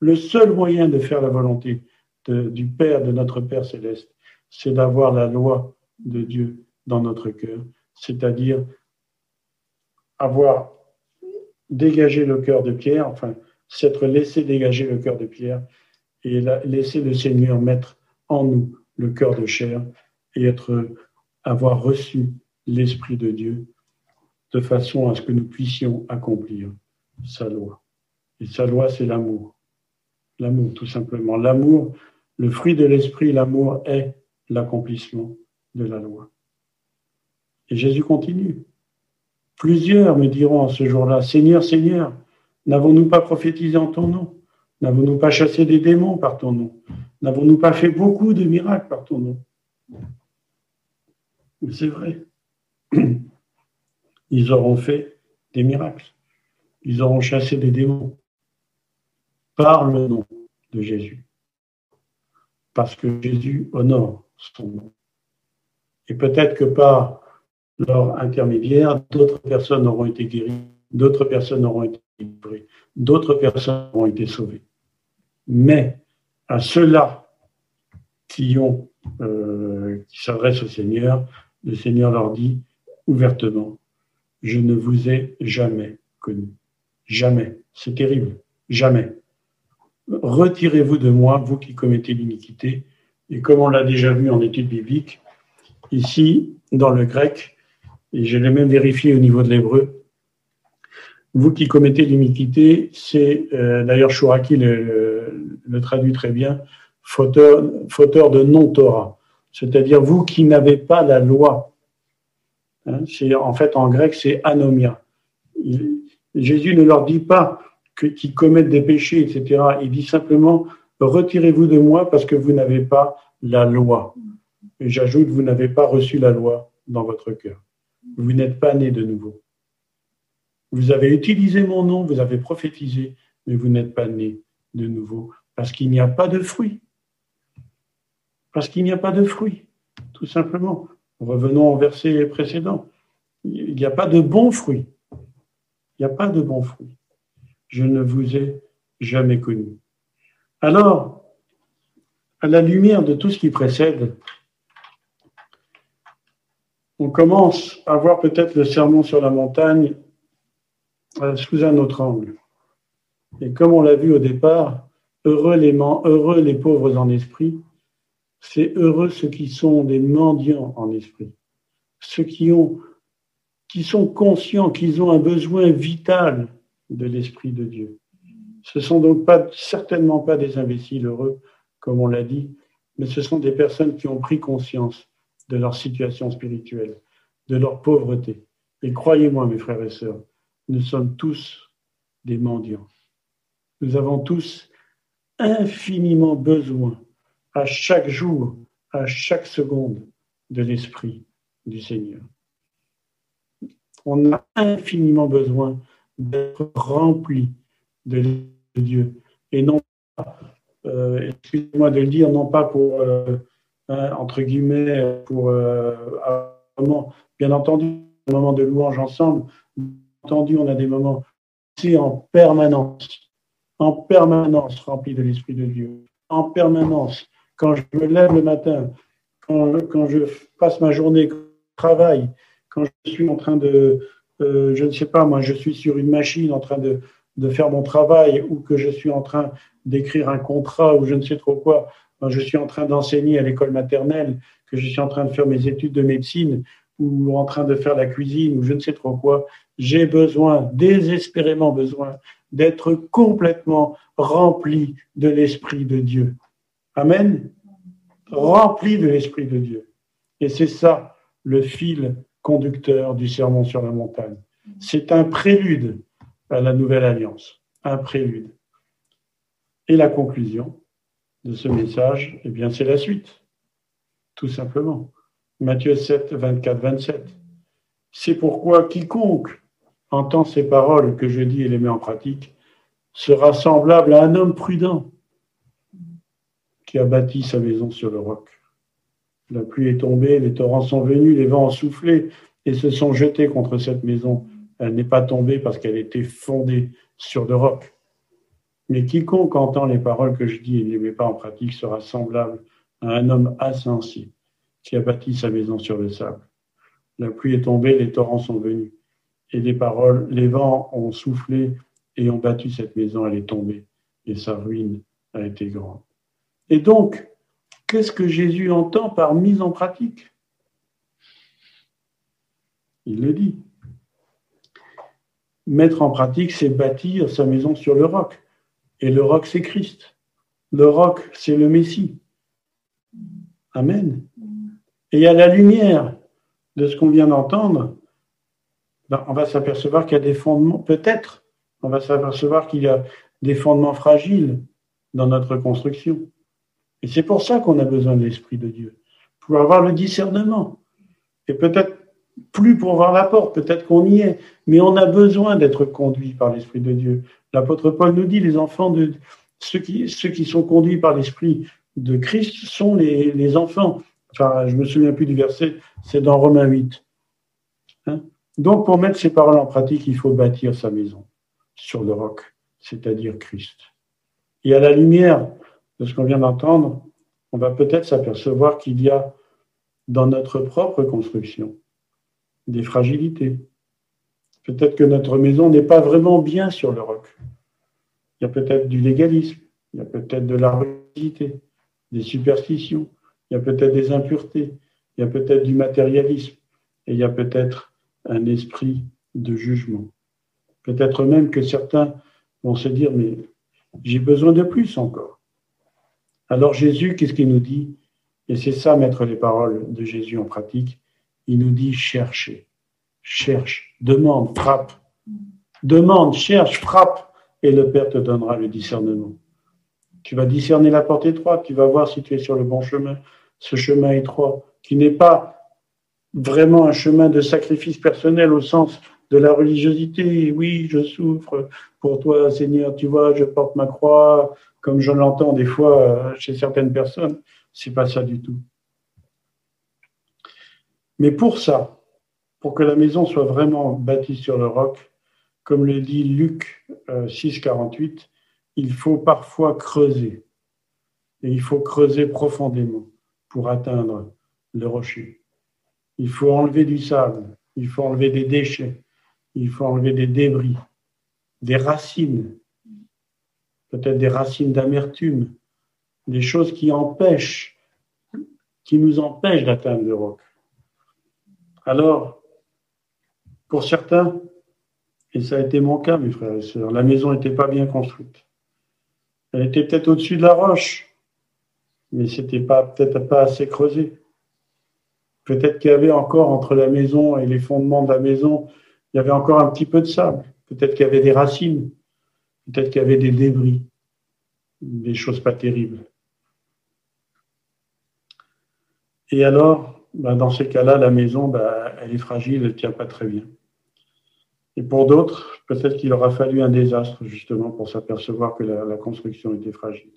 Le seul moyen de faire la volonté du Père, de notre Père céleste, c'est d'avoir la loi de Dieu dans notre cœur, c'est-à-dire avoir dégagé le cœur de Pierre, enfin, s'être laissé dégager le cœur de Pierre et laisser le Seigneur mettre en nous le cœur de chair et être, avoir reçu l'Esprit de Dieu de façon à ce que nous puissions accomplir sa loi. Et sa loi, c'est l'amour. L'amour, tout simplement. L'amour, le fruit de l'Esprit, l'amour est l'accomplissement de la loi. Et Jésus continue. Plusieurs me diront en ce jour-là, Seigneur, Seigneur, n'avons-nous pas prophétisé en ton nom? N'avons-nous pas chassé des démons par ton nom? N'avons-nous pas fait beaucoup de miracles par ton nom? C'est vrai. Ils auront fait des miracles. Ils auront chassé des démons par le nom de Jésus. Parce que Jésus honore son nom. Et peut-être que par leur intermédiaire, d'autres personnes auront été guéries, d'autres personnes auront été livrées, d'autres personnes auront été sauvées. Mais à ceux-là qui ont, euh, qui s'adressent au Seigneur, le Seigneur leur dit ouvertement, je ne vous ai jamais connu. Jamais. C'est terrible. Jamais. Retirez-vous de moi, vous qui commettez l'iniquité. Et comme on l'a déjà vu en étude biblique, ici, dans le grec, et je l'ai même vérifié au niveau de l'hébreu, vous qui commettez l'iniquité, c'est euh, d'ailleurs Chouraki le, le, traduit très bien, fauteur, de non-Torah c'est-à-dire vous qui n'avez pas la loi. Hein, en fait, en grec, c'est anomia. Jésus ne leur dit pas qu'ils commettent des péchés, etc. Il dit simplement, retirez-vous de moi parce que vous n'avez pas la loi. Et j'ajoute, vous n'avez pas reçu la loi dans votre cœur. Vous n'êtes pas né de nouveau. Vous avez utilisé mon nom, vous avez prophétisé, mais vous n'êtes pas né de nouveau parce qu'il n'y a pas de fruit. Parce qu'il n'y a pas de fruits, tout simplement. Revenons au verset précédent. Il n'y a pas de bons fruits. Il n'y a pas de bons fruits. Je ne vous ai jamais connu. Alors, à la lumière de tout ce qui précède, on commence à voir peut-être le sermon sur la montagne sous un autre angle. Et comme on l'a vu au départ, heureux les, heureux les pauvres en esprit, c'est heureux ceux qui sont des mendiants en esprit, ceux qui, ont, qui sont conscients qu'ils ont un besoin vital de l'Esprit de Dieu. Ce sont donc pas, certainement pas des imbéciles heureux, comme on l'a dit, mais ce sont des personnes qui ont pris conscience de leur situation spirituelle, de leur pauvreté. Et croyez-moi, mes frères et sœurs, nous sommes tous des mendiants. Nous avons tous infiniment besoin, à chaque jour, à chaque seconde, de l'Esprit du Seigneur. On a infiniment besoin d'être rempli de Dieu et non pas, euh, excusez-moi de le dire, non pas pour, euh, entre guillemets, pour, euh, bien entendu, un moment de louange ensemble, on a des moments c'est en permanence, en permanence rempli de l'Esprit de Dieu, en permanence, quand je me lève le matin, quand, je passe ma journée, quand je travaille, quand je suis en train de, euh, je ne sais pas, moi, je suis sur une machine en train de, de faire mon travail ou que je suis en train d'écrire un contrat ou je ne sais trop quoi, quand je suis en train d'enseigner à l'école maternelle, que je suis en train de faire mes études de médecine ou en train de faire la cuisine ou je ne sais trop quoi, j'ai besoin, désespérément besoin, d'être complètement rempli de l'Esprit de Dieu. Amen. Rempli de l'Esprit de Dieu. Et c'est ça le fil conducteur du sermon sur la montagne. C'est un prélude à la nouvelle alliance, un prélude. Et la conclusion de ce message, eh bien, c'est la suite, tout simplement. Matthieu 7, 24, 27. C'est pourquoi quiconque entend ces paroles que je dis et les met en pratique sera semblable à un homme prudent qui a bâti sa maison sur le roc. La pluie est tombée, les torrents sont venus, les vents ont soufflé et se sont jetés contre cette maison. Elle n'est pas tombée parce qu'elle était fondée sur le roc. Mais quiconque entend les paroles que je dis et ne les met pas en pratique sera semblable à un homme insensé qui a bâti sa maison sur le sable. La pluie est tombée, les torrents sont venus. Et les paroles, les vents ont soufflé et ont battu cette maison, elle est tombée. Et sa ruine a été grande. Et donc, Qu'est-ce que Jésus entend par mise en pratique? Il le dit. Mettre en pratique, c'est bâtir sa maison sur le roc. Et le roc, c'est Christ. Le roc, c'est le Messie. Amen. Et à la lumière de ce qu'on vient d'entendre, on va s'apercevoir qu'il y a des fondements, peut-être, on va s'apercevoir qu'il y a des fondements fragiles dans notre construction. Et c'est pour ça qu'on a besoin de l'Esprit de Dieu, pour avoir le discernement. Et peut-être plus pour voir la porte, peut-être qu'on y est, mais on a besoin d'être conduit par l'Esprit de Dieu. L'apôtre Paul nous dit, les enfants de ceux qui, ceux qui sont conduits par l'Esprit de Christ sont les, enfants. Enfin, je me souviens plus du verset, c'est dans Romains 8. Hein? Donc, pour mettre ces paroles en pratique, il faut bâtir sa maison sur le roc, c'est-à-dire Christ. Et à la lumière de ce qu'on vient d'entendre, on va peut-être s'apercevoir qu'il y a dans notre propre construction des fragilités. Peut-être que notre maison n'est pas vraiment bien sur le roc. Il y a peut-être du légalisme, il y a peut-être de la rigidité, des superstitions, il y a peut-être des impuretés, il y a peut-être du matérialisme, et il y a peut-être un esprit de jugement. Peut-être même que certains vont se dire, mais j'ai besoin de plus encore. Alors Jésus, qu'est-ce qu'il nous dit? Et c'est ça, mettre les paroles de Jésus en pratique. Il nous dit cherchez, cherche, demande, frappe. Demande, cherche, frappe, et le Père te donnera le discernement. Tu vas discerner la porte étroite, tu vas voir si tu es sur le bon chemin, ce chemin étroit, qui n'est pas vraiment un chemin de sacrifice personnel au sens de la religiosité. Oui, je souffre pour toi, Seigneur, tu vois, je porte ma croix, comme je l'entends des fois euh, chez certaines personnes. C'est pas ça du tout. Mais pour ça, pour que la maison soit vraiment bâtie sur le roc, comme le dit Luc 6, euh, 48, il faut parfois creuser. Et il faut creuser profondément pour atteindre le rocher. Il faut enlever du sable, il faut enlever des déchets, il faut enlever des débris, des racines, peut-être des racines d'amertume, des choses qui empêchent, qui nous empêchent d'atteindre le roc. Alors, pour certains, et ça a été mon cas, mes frères et sœurs, la maison n'était pas bien construite. Elle était peut-être au-dessus de la roche, mais c'était pas peut-être pas assez creusé. Peut-être qu'il y avait encore entre la maison et les fondements de la maison, il y avait encore un petit peu de sable. Peut-être qu'il y avait des racines. Peut-être qu'il y avait des débris. Des choses pas terribles. Et alors, ben, dans ces cas-là, la maison, ben, elle est fragile, elle ne tient pas très bien. Et pour d'autres, peut-être qu'il aura fallu un désastre justement pour s'apercevoir que la construction était fragile.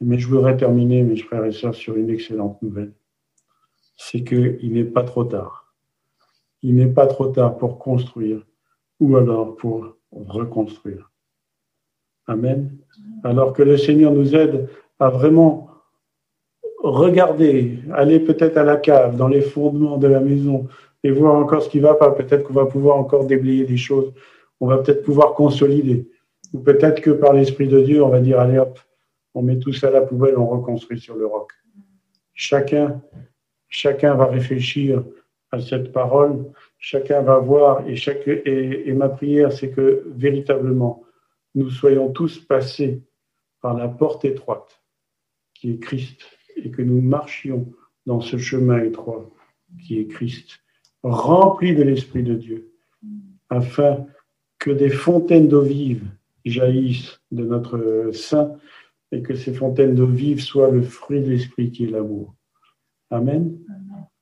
Mais je voudrais terminer, mes frères et sœurs, sur une excellente nouvelle. C'est qu'il n'est pas trop tard. Il n'est pas trop tard pour construire ou alors pour reconstruire. Amen. Alors que le Seigneur nous aide à vraiment regarder, aller peut-être à la cave, dans les fondements de la maison et voir encore ce qui va pas. Peut-être qu'on va pouvoir encore déblayer des choses. On va peut-être pouvoir consolider. Ou peut-être que par l'Esprit de Dieu, on va dire, allez hop, on met tout ça à la poubelle, on reconstruit sur le roc. Chacun, chacun va réfléchir à cette parole, chacun va voir, et, ma prière, c'est que véritablement, nous soyons tous passés par la porte étroite, qui est Christ, et que nous marchions dans ce chemin étroit, qui est Christ, rempli de l'Esprit de Dieu, afin que des fontaines d'eau vive jaillissent de notre sein et que ces fontaines d'eau vive soient le fruit de l'esprit qui est l'amour. Amen.